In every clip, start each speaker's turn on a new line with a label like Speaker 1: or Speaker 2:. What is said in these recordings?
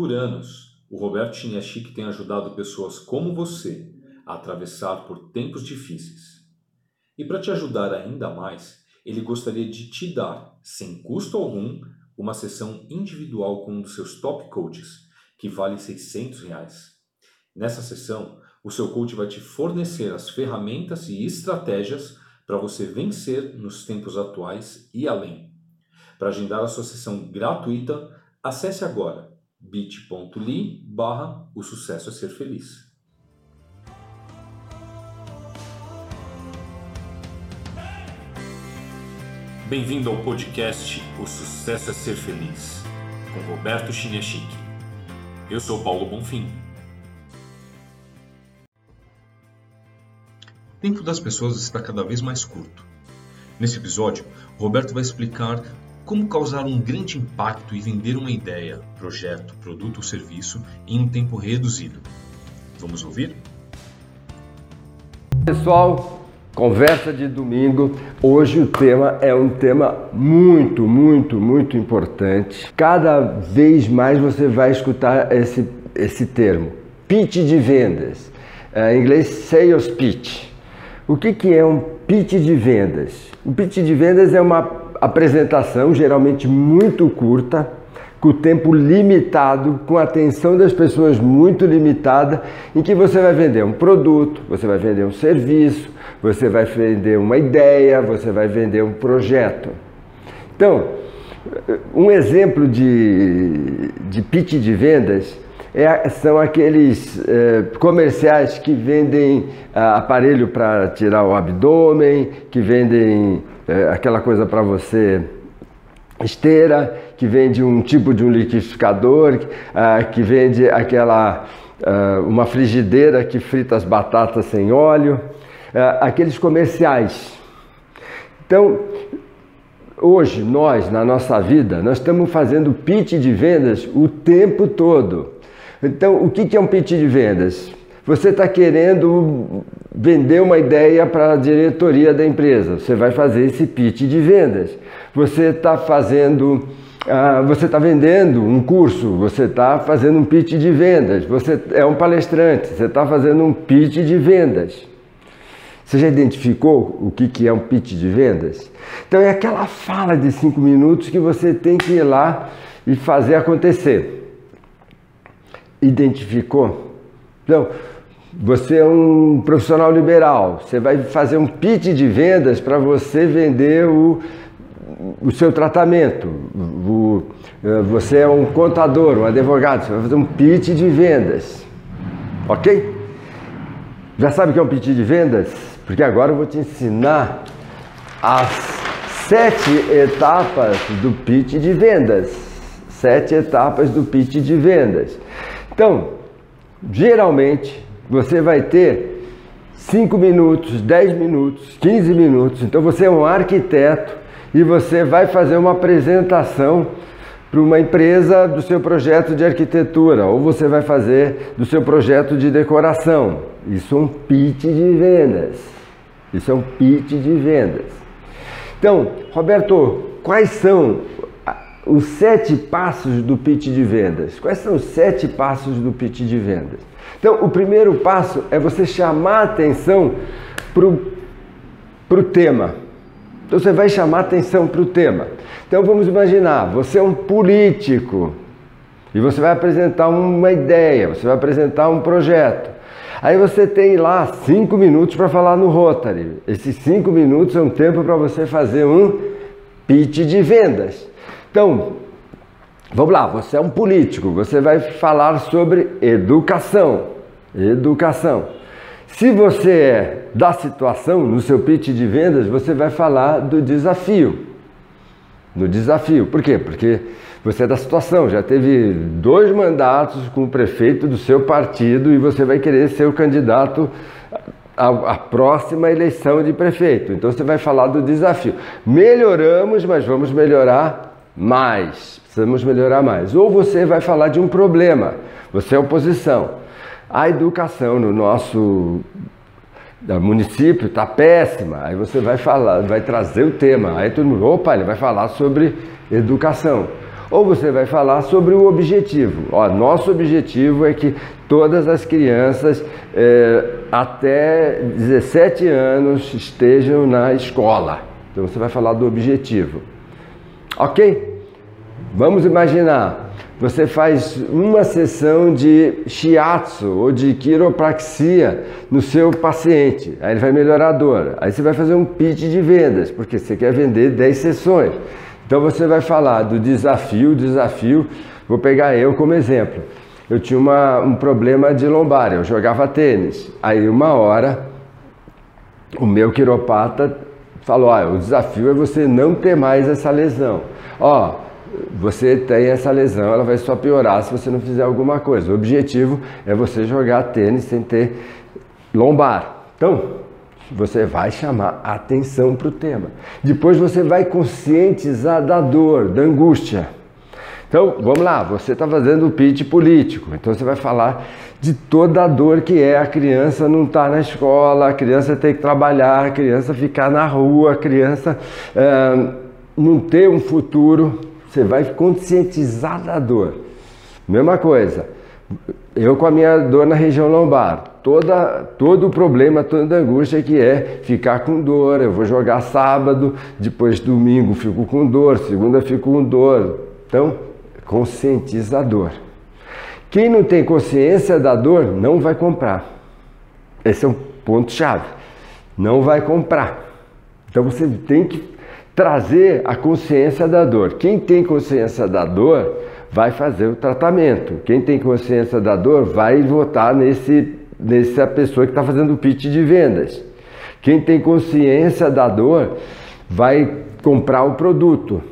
Speaker 1: Por anos, o Roberto Chiniachik tem ajudado pessoas como você a atravessar por tempos difíceis. E para te ajudar ainda mais, ele gostaria de te dar, sem custo algum, uma sessão individual com um dos seus top coaches, que vale 600 reais. Nessa sessão, o seu coach vai te fornecer as ferramentas e estratégias para você vencer nos tempos atuais e além. Para agendar a sua sessão gratuita, acesse agora bit.ly barra o sucesso é ser feliz. Bem-vindo ao podcast O Sucesso é Ser Feliz, com Roberto Chiniachik. Eu sou Paulo Bonfim. O tempo das pessoas está cada vez mais curto. Nesse episódio, Roberto vai explicar como causar um grande impacto e vender uma ideia, projeto, produto ou serviço em um tempo reduzido. Vamos ouvir?
Speaker 2: Pessoal, Conversa de domingo. Hoje o tema é um tema muito, muito, muito importante. Cada vez mais você vai escutar esse, esse termo: pitch de vendas. É, em inglês, sales pitch. O que, que é um pitch de vendas? O pitch de vendas é uma apresentação geralmente muito curta com tempo limitado, com a atenção das pessoas muito limitada, em que você vai vender um produto, você vai vender um serviço, você vai vender uma ideia, você vai vender um projeto. Então, um exemplo de, de pitch de vendas é, são aqueles é, comerciais que vendem ah, aparelho para tirar o abdômen, que vendem é, aquela coisa para você esteira, que vende um tipo de um liquidificador, uh, que vende aquela uh, uma frigideira que frita as batatas sem óleo, aqueles comerciais. Então, hoje nós na nossa vida nós estamos fazendo pitch de vendas o tempo todo. Então, o que é um pitch de vendas? Você está querendo vender uma ideia para a diretoria da empresa, você vai fazer esse pitch de vendas. Você está fazendo, uh, você está vendendo um curso, você está fazendo um pitch de vendas, você é um palestrante, você está fazendo um pitch de vendas. Você já identificou o que, que é um pitch de vendas? Então é aquela fala de cinco minutos que você tem que ir lá e fazer acontecer. Identificou? Então, você é um profissional liberal, você vai fazer um pitch de vendas para você vender o, o seu tratamento. O, eh, você é um contador, um advogado, você vai fazer um pitch de vendas. Ok? Já sabe o que é um pitch de vendas? Porque agora eu vou te ensinar as sete etapas do pitch de vendas. Sete etapas do pitch de vendas. Então, geralmente você vai ter 5 minutos, 10 minutos, 15 minutos. Então você é um arquiteto e você vai fazer uma apresentação para uma empresa do seu projeto de arquitetura ou você vai fazer do seu projeto de decoração. Isso é um pitch de vendas. Isso é um pitch de vendas. Então, Roberto, quais são os sete passos do pitch de vendas? Quais são os sete passos do pitch de vendas? Então, o primeiro passo é você chamar atenção para o tema. Então, você vai chamar atenção para o tema. Então, vamos imaginar, você é um político e você vai apresentar uma ideia, você vai apresentar um projeto. Aí você tem lá cinco minutos para falar no Rotary. Esses cinco minutos é um tempo para você fazer um pitch de vendas. Então, Vamos lá, você é um político, você vai falar sobre educação. Educação. Se você é da situação, no seu pitch de vendas, você vai falar do desafio. No desafio. Por quê? Porque você é da situação, já teve dois mandatos com o prefeito do seu partido e você vai querer ser o candidato à, próxima eleição de prefeito. Então você vai falar do desafio. Melhoramos, mas vamos melhorar mais, precisamos melhorar mais. Ou você vai falar de um problema, você é oposição. A educação no nosso município está péssima, aí você vai falar, vai trazer o tema, aí todo mundo, opa, ele vai falar sobre educação. Ou você vai falar sobre o objetivo. Ó, nosso objetivo é que todas as crianças é, até 17 anos estejam na escola. Então você vai falar do objetivo. Ok? Vamos imaginar, você faz uma sessão de shiatsu ou de quiropraxia no seu paciente, aí ele vai melhorar a dor. Aí você vai fazer um pitch de vendas, porque você quer vender 10 sessões. Então você vai falar do desafio, desafio. Vou pegar eu como exemplo. Eu tinha uma, um problema de lombar, eu jogava tênis. Aí uma hora o meu quiropata falou: o desafio é você não ter mais essa lesão. Ó, você tem essa lesão, ela vai só piorar se você não fizer alguma coisa. O objetivo é você jogar tênis sem ter lombar. Então, você vai chamar atenção para o tema. Depois você vai conscientizar da dor, da angústia. Então, vamos lá, você está fazendo o pitch político, então você vai falar de toda a dor que é a criança não estar tá na escola, a criança ter que trabalhar, a criança ficar na rua, a criança é, não ter um futuro. Você vai conscientizar da dor. Mesma coisa, eu com a minha dor na região lombar, toda, todo o problema, toda a angústia que é ficar com dor. Eu vou jogar sábado, depois domingo fico com dor, segunda fico com dor. Então, conscientizador. Quem não tem consciência da dor não vai comprar. Esse é um ponto chave. Não vai comprar. Então você tem que trazer a consciência da dor. Quem tem consciência da dor vai fazer o tratamento. Quem tem consciência da dor vai votar nesse nessa pessoa que está fazendo o pitch de vendas. Quem tem consciência da dor vai comprar o produto.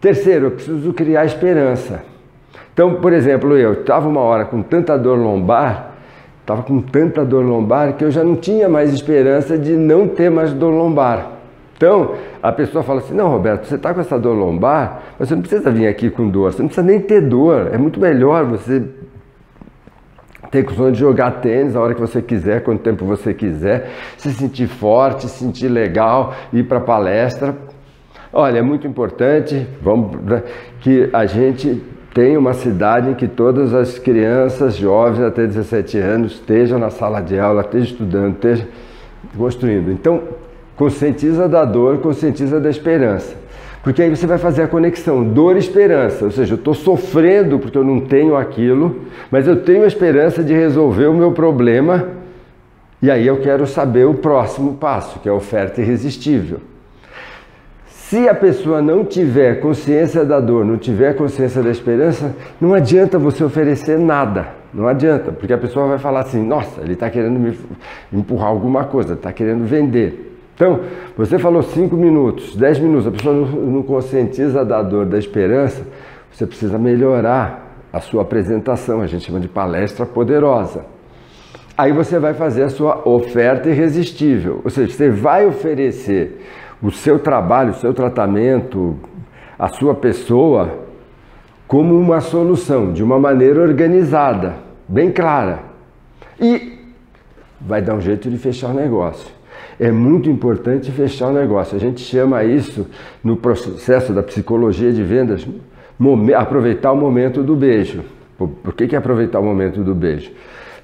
Speaker 2: Terceiro, eu preciso criar esperança. Então, por exemplo, eu estava uma hora com tanta dor lombar, estava com tanta dor lombar que eu já não tinha mais esperança de não ter mais dor lombar. Então, a pessoa fala assim: Não, Roberto, você está com essa dor lombar, mas você não precisa vir aqui com dor, você não precisa nem ter dor. É muito melhor você ter condições de jogar tênis a hora que você quiser, quanto tempo você quiser, se sentir forte, se sentir legal, ir para palestra. Olha, é muito importante vamos, que a gente tenha uma cidade em que todas as crianças, jovens até 17 anos estejam na sala de aula, estejam estudando, estejam construindo. Então, conscientiza da dor, conscientiza da esperança. Porque aí você vai fazer a conexão dor e esperança, ou seja, eu estou sofrendo porque eu não tenho aquilo, mas eu tenho a esperança de resolver o meu problema e aí eu quero saber o próximo passo, que é a oferta irresistível. Se a pessoa não tiver consciência da dor, não tiver consciência da esperança, não adianta você oferecer nada. Não adianta, porque a pessoa vai falar assim: nossa, ele está querendo me empurrar alguma coisa, está querendo vender. Então, você falou cinco minutos, dez minutos, a pessoa não, conscientiza da dor, da esperança, você precisa melhorar a sua apresentação, a gente chama de palestra poderosa. Aí você vai fazer a sua oferta irresistível, ou seja, você vai oferecer o seu trabalho, o seu tratamento, a sua pessoa como uma solução, de uma maneira organizada, bem clara. E vai dar um jeito de fechar o negócio é muito importante fechar o negócio. A gente chama isso, no processo da psicologia de vendas, aproveitar o momento do beijo. Por que, que é aproveitar o momento do beijo?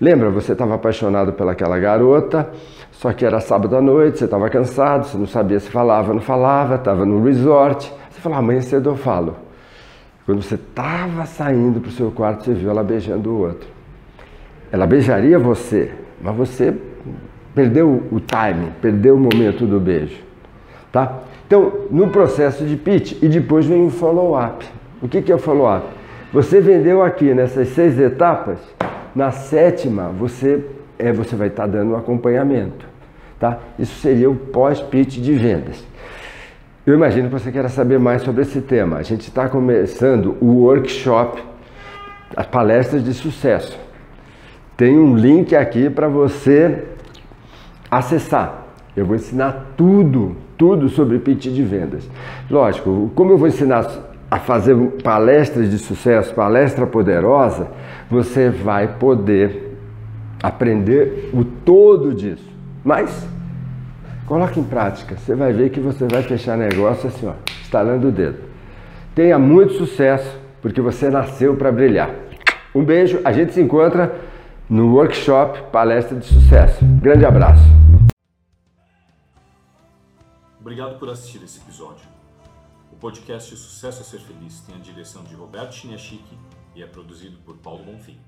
Speaker 2: Lembra, você estava apaixonado pelaquela garota, só que era sábado à noite, você estava cansado, você não sabia se falava ou não falava, estava no resort. Você falou, amanhã cedo eu falo. Quando você estava saindo para o seu quarto, você viu ela beijando o outro. Ela beijaria você, mas você perdeu o time, perdeu o momento do beijo, tá? Então, no processo de pitch e depois vem o follow-up. O que, que é o follow-up? Você vendeu aqui nessas seis etapas, na sétima você é você vai estar tá dando um acompanhamento, tá? Isso seria o pós-pitch de vendas. Eu imagino que você queira saber mais sobre esse tema. A gente está começando o workshop, as palestras de sucesso. Tem um link aqui para você acessar. Eu vou ensinar tudo, tudo sobre pitch de vendas. Lógico, como eu vou ensinar a fazer palestras de sucesso, palestra poderosa, você vai poder aprender o todo disso. Mas coloque em prática, você vai ver que você vai fechar negócio assim, ó, estalando o dedo. tenha muito sucesso, porque você nasceu para brilhar. Um beijo, a gente se encontra no workshop Palestra de Sucesso. Grande abraço.
Speaker 1: Obrigado por assistir esse episódio. O podcast Sucesso a Ser Feliz tem a direção de Roberto Chiniachiki e é produzido por Paulo Bonfim.